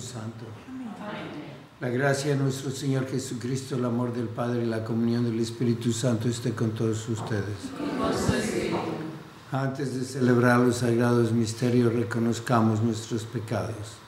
Santo. La gracia de nuestro Señor Jesucristo, el amor del Padre y la comunión del Espíritu Santo esté con todos ustedes. Antes de celebrar los sagrados misterios, reconozcamos nuestros pecados.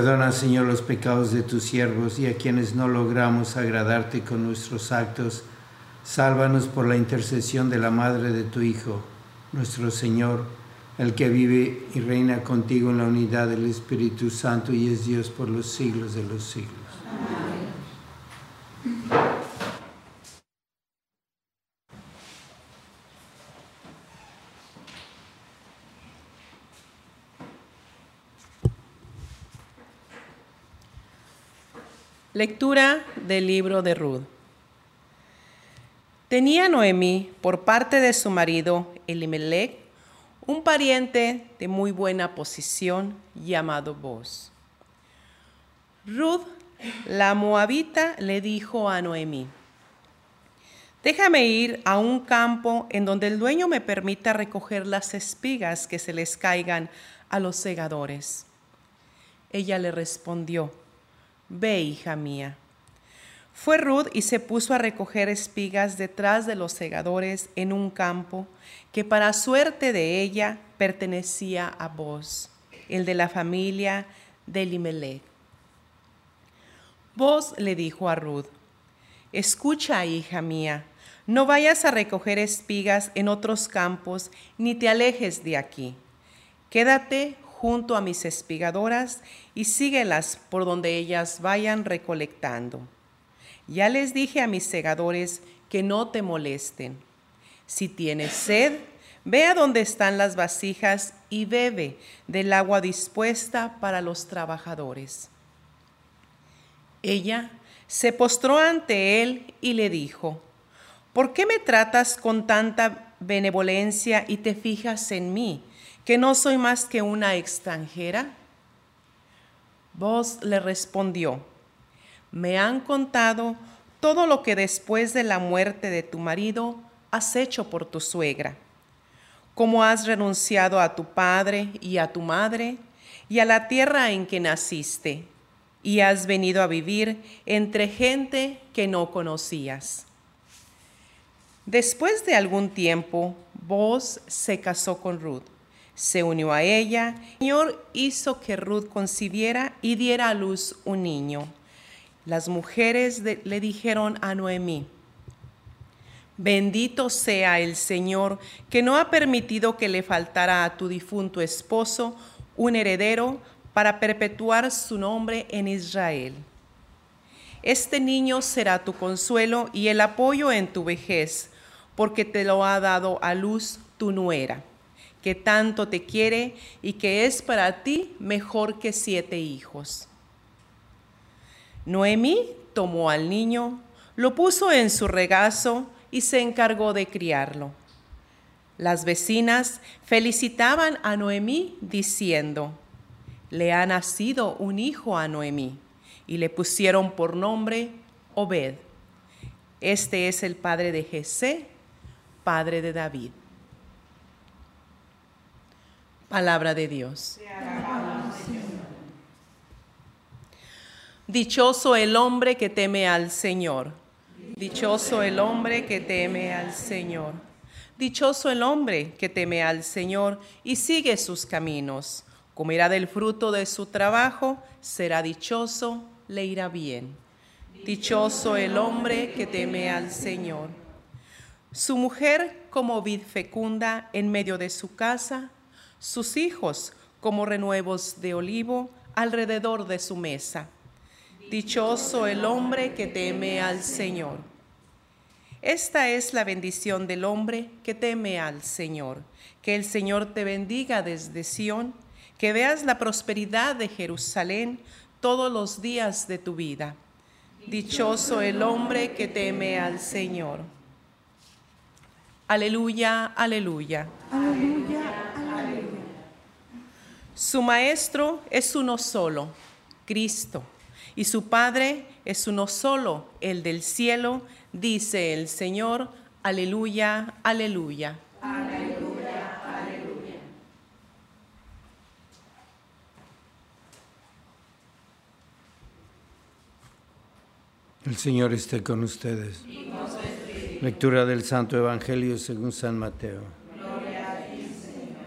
Perdona, Señor, los pecados de tus siervos y a quienes no logramos agradarte con nuestros actos. Sálvanos por la intercesión de la Madre de tu Hijo, nuestro Señor, el que vive y reina contigo en la unidad del Espíritu Santo y es Dios por los siglos de los siglos. Lectura del libro de Ruth. Tenía Noemí, por parte de su marido Elimelech, un pariente de muy buena posición llamado Boz. Ruth, la moabita, le dijo a Noemí, Déjame ir a un campo en donde el dueño me permita recoger las espigas que se les caigan a los segadores. Ella le respondió, Ve, hija mía. Fue Ruth y se puso a recoger espigas detrás de los segadores en un campo que para suerte de ella pertenecía a vos, el de la familia de Elimelech. Vos le dijo a Ruth, escucha, hija mía, no vayas a recoger espigas en otros campos, ni te alejes de aquí. Quédate junto a mis espigadoras y síguelas por donde ellas vayan recolectando. Ya les dije a mis segadores que no te molesten. Si tienes sed, ve a donde están las vasijas y bebe del agua dispuesta para los trabajadores. Ella se postró ante él y le dijo, ¿por qué me tratas con tanta benevolencia y te fijas en mí, que no soy más que una extranjera? Vos le respondió, me han contado todo lo que después de la muerte de tu marido has hecho por tu suegra, cómo has renunciado a tu padre y a tu madre y a la tierra en que naciste, y has venido a vivir entre gente que no conocías. Después de algún tiempo, vos se casó con Ruth, se unió a ella, el Señor hizo que Ruth concibiera y diera a luz un niño. Las mujeres le dijeron a Noemí, bendito sea el Señor que no ha permitido que le faltara a tu difunto esposo un heredero para perpetuar su nombre en Israel. Este niño será tu consuelo y el apoyo en tu vejez, porque te lo ha dado a luz tu nuera, que tanto te quiere y que es para ti mejor que siete hijos. Noemí tomó al niño, lo puso en su regazo y se encargó de criarlo. Las vecinas felicitaban a Noemí diciendo, le ha nacido un hijo a Noemí y le pusieron por nombre Obed. Este es el padre de Jesé, padre de David. Palabra de Dios. Dichoso el hombre que teme al Señor. Dichoso el hombre que teme al Señor. Dichoso el hombre que teme al Señor y sigue sus caminos. Comerá del fruto de su trabajo, será dichoso, le irá bien. Dichoso el hombre que teme al Señor. Su mujer como vid fecunda en medio de su casa, sus hijos como renuevos de olivo alrededor de su mesa. Dichoso el hombre que teme al Señor. Esta es la bendición del hombre que teme al Señor. Que el Señor te bendiga desde Sión, que veas la prosperidad de Jerusalén todos los días de tu vida. Dichoso el hombre que teme al Señor. Aleluya, aleluya. Aleluya, aleluya. Su maestro es uno solo, Cristo y su Padre es uno solo, el del cielo, dice el Señor, aleluya, aleluya. Aleluya, aleluya. El Señor esté con ustedes. Lectura del Santo Evangelio según San Mateo. Gloria a ti, Señor.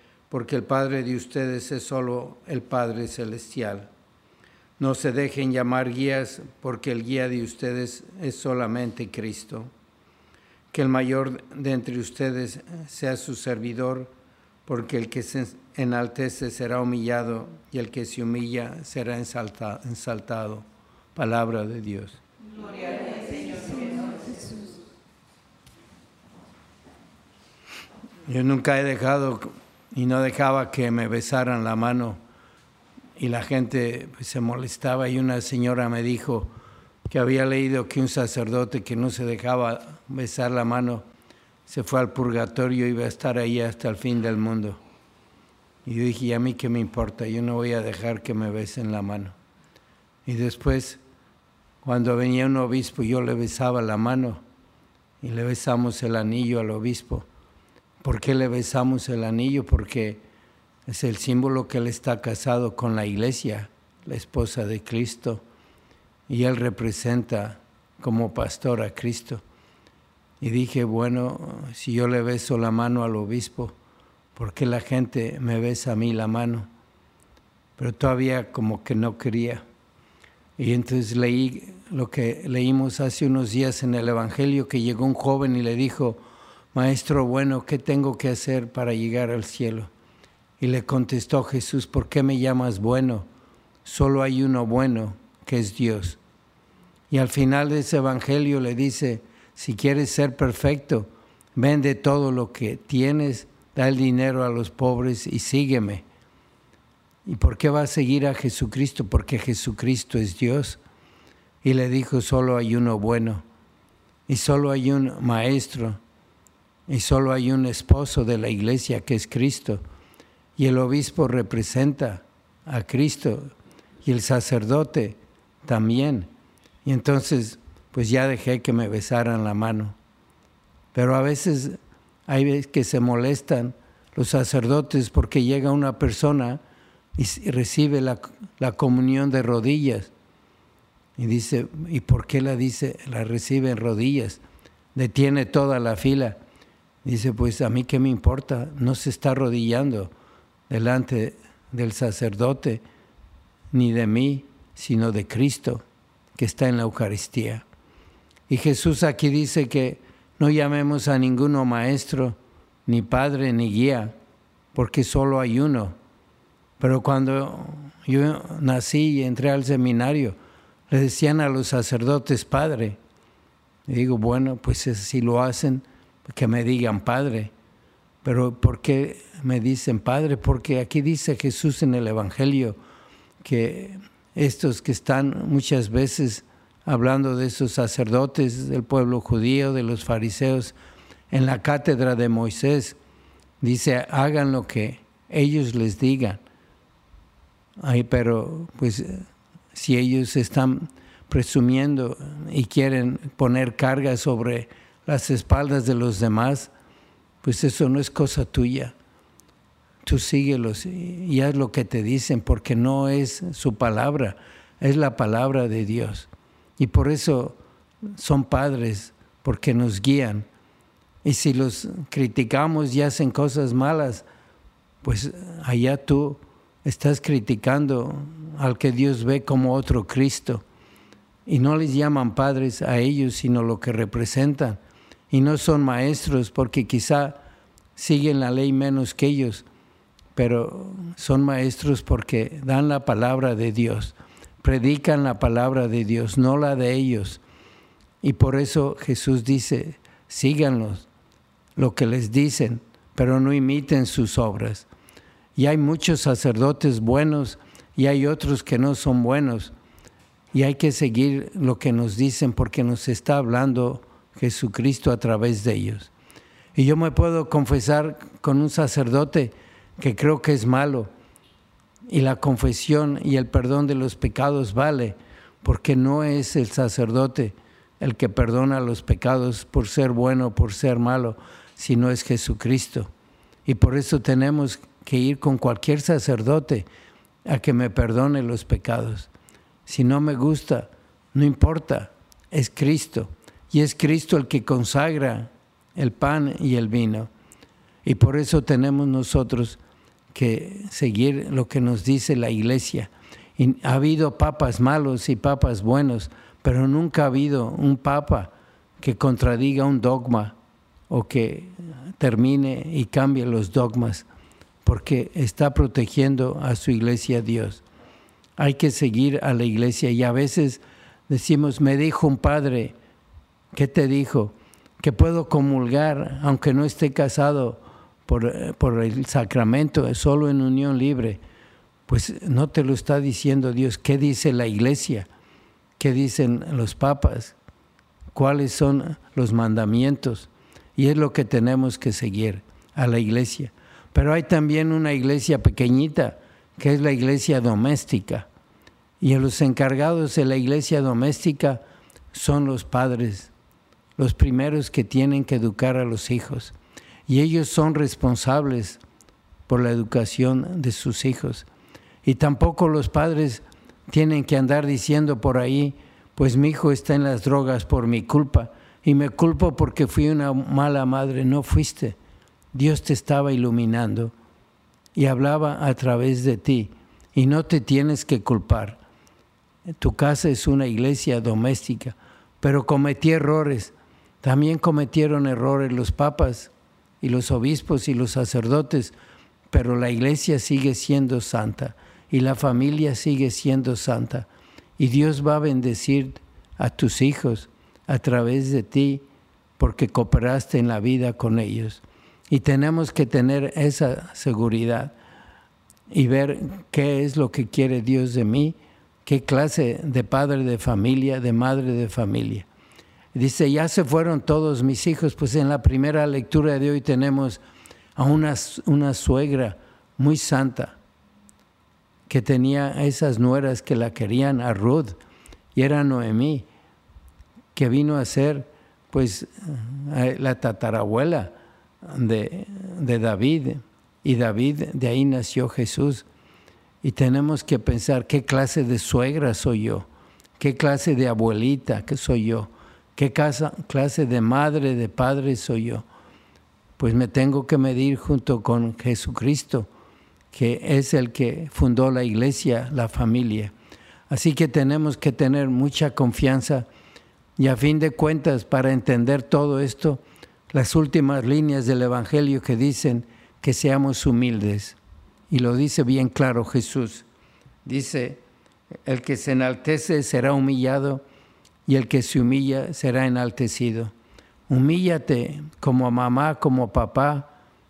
porque el Padre de ustedes es solo el Padre celestial. No se dejen llamar guías porque el guía de ustedes es solamente Cristo. Que el mayor de entre ustedes sea su servidor, porque el que se enaltece será humillado y el que se humilla será ensaltado. Palabra de Dios. Gloria a Señor Jesús. Yo nunca he dejado y no dejaba que me besaran la mano y la gente pues, se molestaba y una señora me dijo que había leído que un sacerdote que no se dejaba besar la mano se fue al purgatorio y iba a estar ahí hasta el fin del mundo. Y dije, ¿y a mí qué me importa? Yo no voy a dejar que me besen la mano. Y después, cuando venía un obispo, yo le besaba la mano y le besamos el anillo al obispo. ¿Por qué le besamos el anillo? Porque es el símbolo que él está casado con la iglesia, la esposa de Cristo, y él representa como pastor a Cristo. Y dije, bueno, si yo le beso la mano al obispo, ¿por qué la gente me besa a mí la mano? Pero todavía como que no quería. Y entonces leí lo que leímos hace unos días en el Evangelio, que llegó un joven y le dijo, Maestro bueno, ¿qué tengo que hacer para llegar al cielo? Y le contestó Jesús, ¿por qué me llamas bueno? Solo hay uno bueno, que es Dios. Y al final de ese Evangelio le dice, si quieres ser perfecto, vende todo lo que tienes, da el dinero a los pobres y sígueme. ¿Y por qué va a seguir a Jesucristo? Porque Jesucristo es Dios. Y le dijo, solo hay uno bueno, y solo hay un maestro, y solo hay un esposo de la iglesia que es Cristo. Y el obispo representa a Cristo y el sacerdote también. Y entonces, pues ya dejé que me besaran la mano. Pero a veces hay veces que se molestan los sacerdotes porque llega una persona y recibe la, la comunión de rodillas. Y dice, ¿y por qué la dice? La recibe en rodillas. Detiene toda la fila. Dice, pues a mí qué me importa, no se está arrodillando delante del sacerdote, ni de mí, sino de Cristo, que está en la Eucaristía. Y Jesús aquí dice que no llamemos a ninguno maestro, ni padre, ni guía, porque solo hay uno. Pero cuando yo nací y entré al seminario, le decían a los sacerdotes padre. Digo, bueno, pues si lo hacen, que me digan Padre. Pero ¿por qué me dicen Padre? Porque aquí dice Jesús en el Evangelio que estos que están muchas veces hablando de esos sacerdotes del pueblo judío, de los fariseos, en la cátedra de Moisés, dice, hagan lo que ellos les digan. Ay, pero pues si ellos están presumiendo y quieren poner carga sobre las espaldas de los demás, pues eso no es cosa tuya. Tú síguelos y haz lo que te dicen, porque no es su palabra, es la palabra de Dios. Y por eso son padres, porque nos guían. Y si los criticamos y hacen cosas malas, pues allá tú estás criticando al que Dios ve como otro Cristo. Y no les llaman padres a ellos, sino lo que representan y no son maestros porque quizá siguen la ley menos que ellos, pero son maestros porque dan la palabra de Dios, predican la palabra de Dios, no la de ellos. Y por eso Jesús dice, síganlos, lo que les dicen, pero no imiten sus obras. Y hay muchos sacerdotes buenos y hay otros que no son buenos. Y hay que seguir lo que nos dicen porque nos está hablando Jesucristo a través de ellos. Y yo me puedo confesar con un sacerdote que creo que es malo. Y la confesión y el perdón de los pecados vale, porque no es el sacerdote el que perdona los pecados por ser bueno por ser malo, sino es Jesucristo. Y por eso tenemos que ir con cualquier sacerdote a que me perdone los pecados. Si no me gusta, no importa, es Cristo. Y es Cristo el que consagra el pan y el vino. Y por eso tenemos nosotros que seguir lo que nos dice la iglesia. Y ha habido papas malos y papas buenos, pero nunca ha habido un papa que contradiga un dogma o que termine y cambie los dogmas, porque está protegiendo a su iglesia Dios. Hay que seguir a la iglesia y a veces decimos, me dijo un padre, ¿Qué te dijo? Que puedo comulgar aunque no esté casado por, por el sacramento, solo en unión libre. Pues no te lo está diciendo Dios. ¿Qué dice la iglesia? ¿Qué dicen los papas? ¿Cuáles son los mandamientos? Y es lo que tenemos que seguir a la iglesia. Pero hay también una iglesia pequeñita, que es la iglesia doméstica. Y los encargados de la iglesia doméstica son los padres los primeros que tienen que educar a los hijos. y ellos son responsables por la educación de sus hijos. Y tampoco los padres tienen que andar diciendo por ahí, pues mi hijo está en las drogas por mi culpa y me culpo porque fui una mala madre. No fuiste. Dios te estaba iluminando y hablaba a través de ti y no te tienes que culpar. Tu casa es una iglesia doméstica, pero cometí errores. También cometieron errores los papas y los obispos y los sacerdotes, pero la iglesia sigue siendo santa y la familia sigue siendo santa. Y Dios va a bendecir a tus hijos a través de ti porque cooperaste en la vida con ellos. Y tenemos que tener esa seguridad y ver qué es lo que quiere Dios de mí, qué clase de padre de familia, de madre de familia. Dice, ya se fueron todos mis hijos, pues en la primera lectura de hoy tenemos a una, una suegra muy santa que tenía esas nueras que la querían a Ruth y era Noemí, que vino a ser pues eh, la tatarabuela de, de David y David de ahí nació Jesús. Y tenemos que pensar qué clase de suegra soy yo, qué clase de abuelita que soy yo, qué clase de madre, de padre soy yo. Pues me tengo que medir junto con Jesucristo, que es el que fundó la iglesia, la familia. Así que tenemos que tener mucha confianza y a fin de cuentas, para entender todo esto, las últimas líneas del Evangelio que dicen, que seamos humildes. Y lo dice bien claro Jesús. Dice, el que se enaltece será humillado y el que se humilla será enaltecido. Humíllate como mamá, como papá,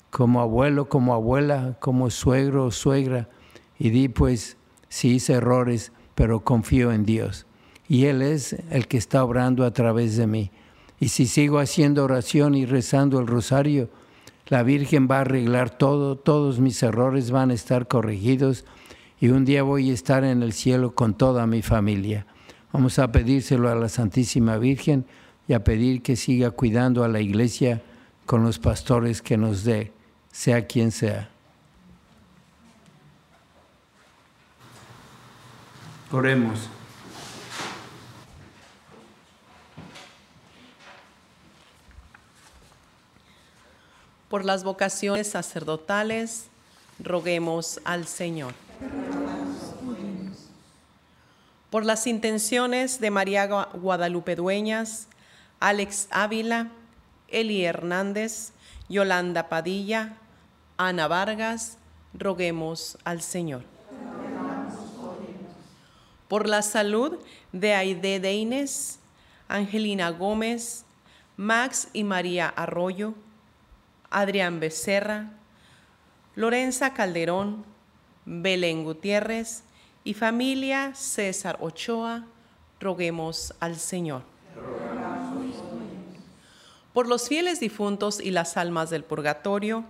como abuelo, como abuela, como suegro o suegra. Y di pues, si hice errores, pero confío en Dios. Y Él es el que está obrando a través de mí. Y si sigo haciendo oración y rezando el rosario, la Virgen va a arreglar todo, todos mis errores van a estar corregidos y un día voy a estar en el cielo con toda mi familia. Vamos a pedírselo a la Santísima Virgen y a pedir que siga cuidando a la iglesia con los pastores que nos dé, sea quien sea. Oremos. Por las vocaciones sacerdotales, roguemos al Señor. Por las intenciones de María Guadalupe Dueñas, Alex Ávila, Eli Hernández, Yolanda Padilla, Ana Vargas, roguemos al Señor. Por la salud de Aide Deines, Angelina Gómez, Max y María Arroyo, Adrián Becerra, Lorenza Calderón, Belén Gutiérrez y familia César Ochoa, roguemos al Señor. Por los fieles difuntos y las almas del purgatorio,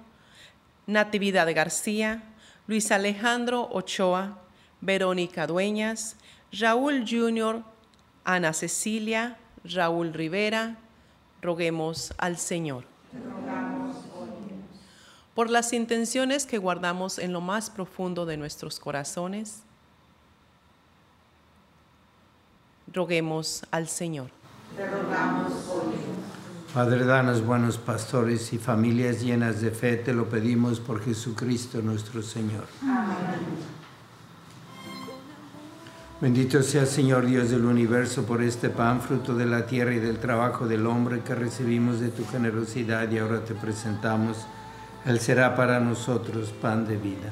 Natividad García, Luis Alejandro Ochoa, Verónica Dueñas, Raúl Junior, Ana Cecilia, Raúl Rivera, roguemos al Señor por las intenciones que guardamos en lo más profundo de nuestros corazones, roguemos al Señor. Te rogamos por Padre, danos buenos pastores y familias llenas de fe, te lo pedimos por Jesucristo nuestro Señor. Amén. Bendito sea Señor Dios del universo por este pan, fruto de la tierra y del trabajo del hombre que recibimos de tu generosidad y ahora te presentamos él será para nosotros pan de vida.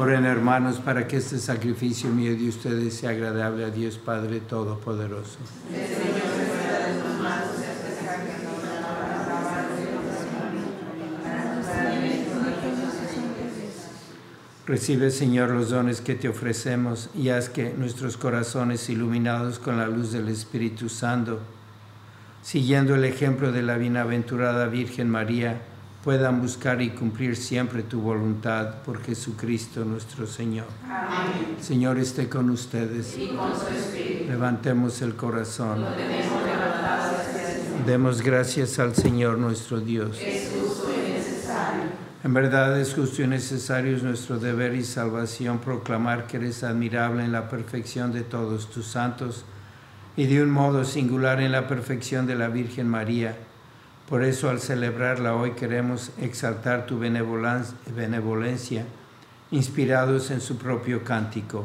Oren hermanos para que este sacrificio mío de ustedes sea agradable a Dios Padre Todopoderoso. Recibe, Señor, los dones que te ofrecemos y haz que nuestros corazones iluminados con la luz del Espíritu Santo, siguiendo el ejemplo de la bienaventurada Virgen María, puedan buscar y cumplir siempre tu voluntad por Jesucristo nuestro Señor. Amén. Señor esté con ustedes. Y con su espíritu. Levantemos el corazón. Demos gracias al Señor nuestro Dios. Es justo y necesario. En verdad es justo y necesario es nuestro deber y salvación proclamar que eres admirable en la perfección de todos tus santos y de un modo singular en la perfección de la Virgen María por eso al celebrarla hoy queremos exaltar tu benevolencia, inspirados en su propio cántico,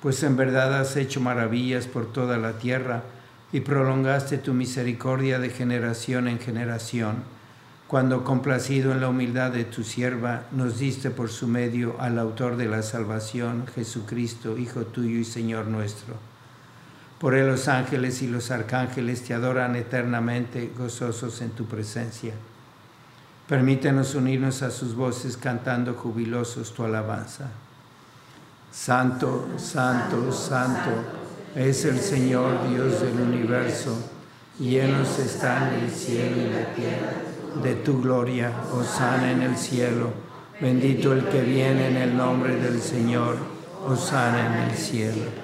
pues en verdad has hecho maravillas por toda la tierra y prolongaste tu misericordia de generación en generación, cuando complacido en la humildad de tu sierva, nos diste por su medio al autor de la salvación, Jesucristo, Hijo tuyo y Señor nuestro por él los ángeles y los arcángeles te adoran eternamente gozosos en tu presencia. Permítenos unirnos a sus voces cantando jubilosos tu alabanza. Santo, santo, santo es el Señor Dios del universo. Llenos están el cielo y la tierra de tu gloria. Osana en el cielo. Bendito el que viene en el nombre del Señor. Osana en el cielo.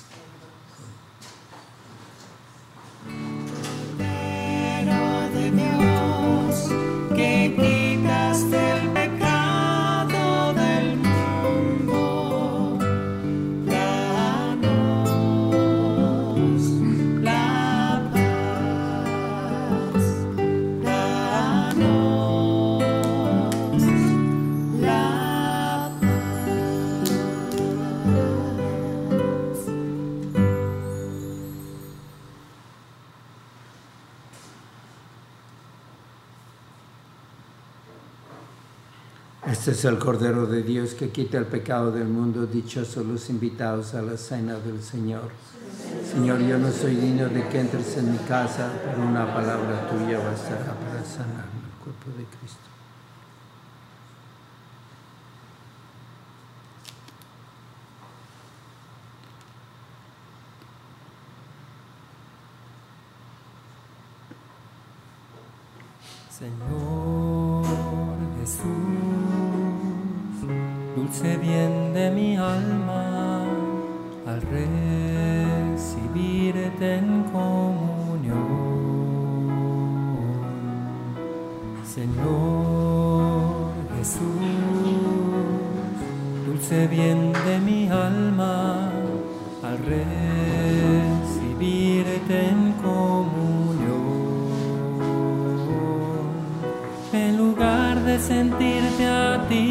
Este es el Cordero de Dios que quita el pecado del mundo. Dichosos los invitados a la cena del Señor. Señor, yo no soy digno de que entres en mi casa, pero una palabra tuya bastará para sanar el cuerpo de Cristo. Señor Jesús dulce bien de mi alma, al recibirte en comunión. Señor Jesús, dulce bien de mi alma, al recibirte en comunión. En lugar de sentirte a ti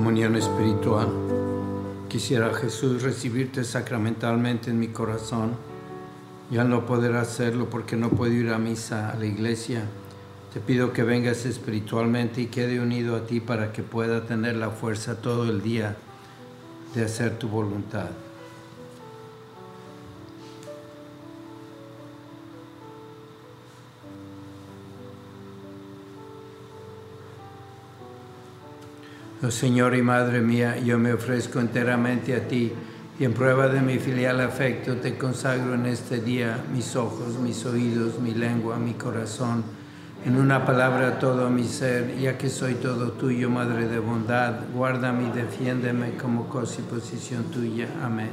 Comunión espiritual. Quisiera Jesús recibirte sacramentalmente en mi corazón. Y al no poder hacerlo porque no puedo ir a misa a la iglesia, te pido que vengas espiritualmente y quede unido a ti para que pueda tener la fuerza todo el día de hacer tu voluntad. Oh Señor y Madre mía, yo me ofrezco enteramente a ti y en prueba de mi filial afecto te consagro en este día mis ojos, mis oídos, mi lengua, mi corazón, en una palabra todo mi ser, ya que soy todo tuyo, Madre de bondad, guárdame y defiéndeme como cosa y posición tuya. Amén.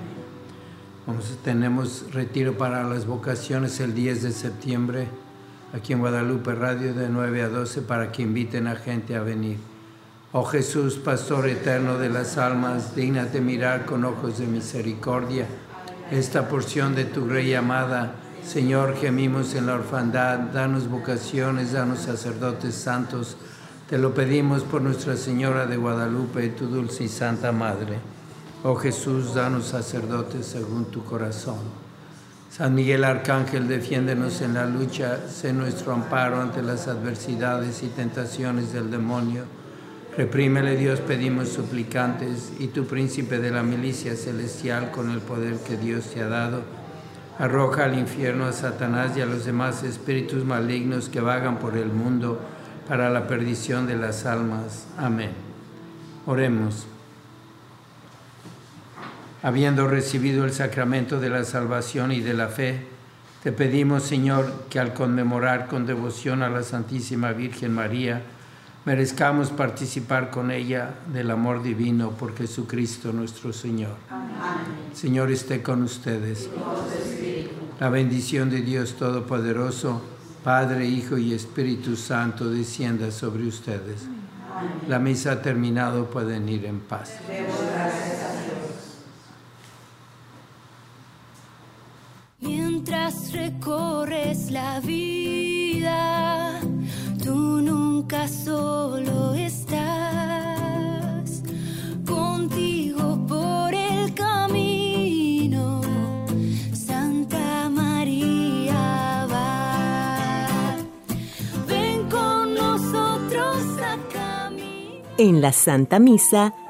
Tenemos retiro para las vocaciones el 10 de septiembre, aquí en Guadalupe Radio de 9 a 12, para que inviten a gente a venir. Oh Jesús, Pastor eterno de las almas, dígnate mirar con ojos de misericordia esta porción de tu Rey amada. Señor, gemimos en la orfandad, danos vocaciones, danos sacerdotes santos. Te lo pedimos por Nuestra Señora de Guadalupe, tu dulce y santa Madre. Oh Jesús, danos sacerdotes según tu corazón. San Miguel Arcángel, defiéndenos en la lucha, sé nuestro amparo ante las adversidades y tentaciones del demonio Reprímele Dios, pedimos suplicantes, y tu príncipe de la milicia celestial, con el poder que Dios te ha dado, arroja al infierno a Satanás y a los demás espíritus malignos que vagan por el mundo para la perdición de las almas. Amén. Oremos. Habiendo recibido el sacramento de la salvación y de la fe, te pedimos, Señor, que al conmemorar con devoción a la Santísima Virgen María, merezcamos participar con ella del amor divino por Jesucristo nuestro Señor. Amén. Señor esté con ustedes. La bendición de Dios Todopoderoso, Padre, Hijo y Espíritu Santo, descienda sobre ustedes. La misa ha terminado, pueden ir en paz. Mientras recorres la vida, nunca solo estás contigo por el camino. Santa María va, ven con nosotros a caminar. En la Santa Misa